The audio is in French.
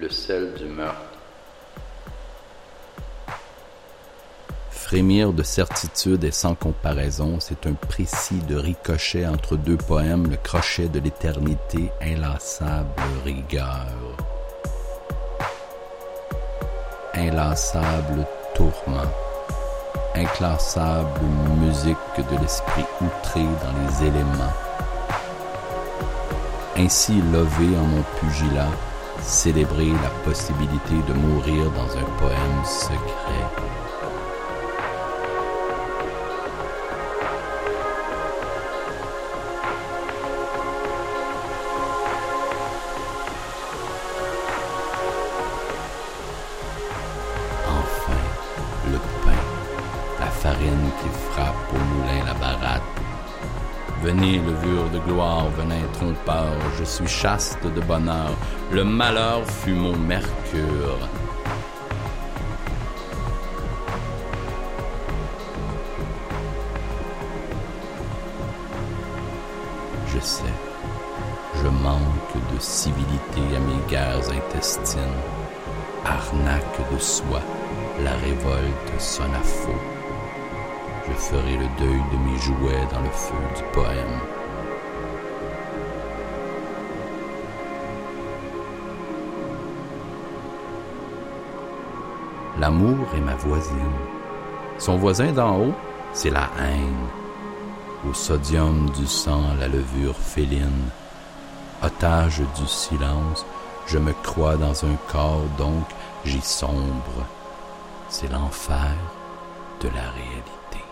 le sel du meurtre. Frémir de certitude et sans comparaison, c'est un précis de ricochet entre deux poèmes, le crochet de l'éternité, inlassable rigueur. Inlassable tourment, inclassable musique de l'esprit outré dans les éléments. Ainsi levé en mon pugilat, célébrer la possibilité de mourir dans un poème secret. Enfin, le pain, la farine qui frappe au moulin la baratte. Venez, levure de gloire, venin trompeur, je suis chaste de bonheur, le malheur fut mon mercure. Je sais, je manque de civilité à mes guerres intestines. Arnaque de soi, la révolte sonne à faux. Je ferai le deuil de mes jouets dans le feu du poème. L'amour est ma voisine. Son voisin d'en haut, c'est la haine. Au sodium du sang, la levure féline. Otage du silence, je me crois dans un corps, donc j'y sombre. C'est l'enfer de la réalité.